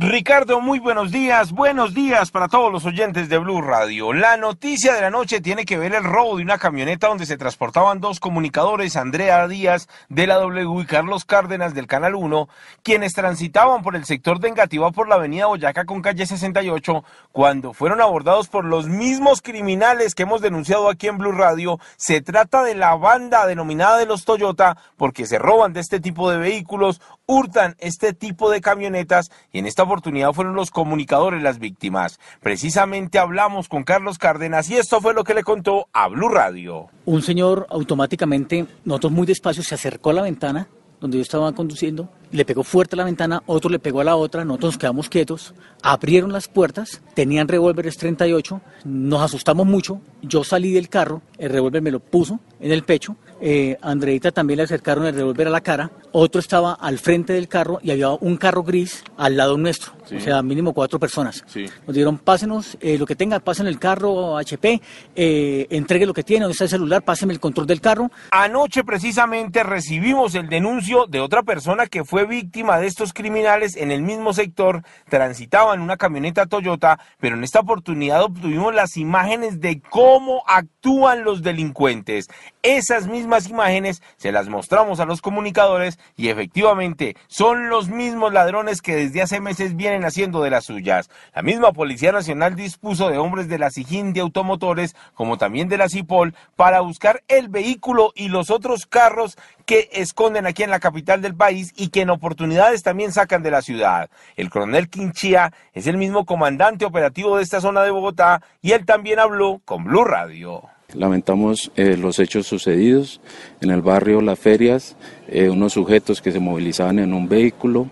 Ricardo, muy buenos días. Buenos días para todos los oyentes de Blue Radio. La noticia de la noche tiene que ver el robo de una camioneta donde se transportaban dos comunicadores, Andrea Díaz de la W y Carlos Cárdenas del Canal 1, quienes transitaban por el sector de Engativá por la avenida Boyacá con calle 68, cuando fueron abordados por los mismos criminales que hemos denunciado aquí en Blue Radio. Se trata de la banda denominada de los Toyota porque se roban de este tipo de vehículos, hurtan este tipo de camionetas y en esta oportunidad fueron los comunicadores las víctimas. Precisamente hablamos con Carlos Cárdenas y esto fue lo que le contó a Blue Radio. Un señor automáticamente, nosotros muy despacio, se acercó a la ventana donde yo estaba conduciendo, le pegó fuerte a la ventana, otro le pegó a la otra, nosotros nos quedamos quietos, abrieron las puertas, tenían revólveres 38, nos asustamos mucho, yo salí del carro, el revólver me lo puso en el pecho, eh, Andreita también le acercaron el revólver a la cara, otro estaba al frente del carro y había un carro gris al lado nuestro, o sea, mínimo cuatro personas. Nos dijeron, pásenos eh, lo que tenga, pasen el carro HP, eh, entregue lo que tiene, donde está el celular, pásenme el control del carro. Anoche precisamente recibimos el denuncio de otra persona que fue víctima de estos criminales en el mismo sector, transitaba en una camioneta Toyota, pero en esta oportunidad obtuvimos las imágenes de cómo actúan los delincuentes. Esas mismas imágenes se las mostramos a los comunicadores y efectivamente son los mismos ladrones que desde hace meses vienen haciendo de las suyas. La misma Policía Nacional dispuso de hombres de la SIGIN de automotores como también de la CIPOL para buscar el vehículo y los otros carros que esconden aquí en la capital del país y que en oportunidades también sacan de la ciudad. El coronel Quinchía es el mismo comandante operativo de esta zona de Bogotá y él también habló con Blue Radio. Lamentamos eh, los hechos sucedidos en el barrio Las Ferias, eh, unos sujetos que se movilizaban en un vehículo,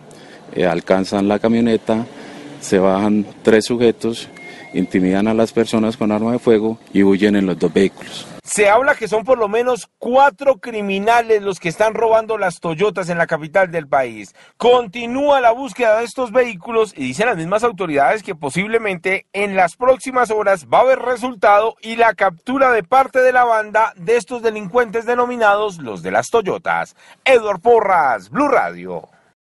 eh, alcanzan la camioneta, se bajan tres sujetos, intimidan a las personas con arma de fuego y huyen en los dos vehículos. Se habla que son por lo menos cuatro criminales los que están robando las Toyotas en la capital del país. Continúa la búsqueda de estos vehículos y dicen las mismas autoridades que posiblemente en las próximas horas va a haber resultado y la captura de parte de la banda de estos delincuentes denominados los de las Toyotas. Edward Porras, Blue Radio.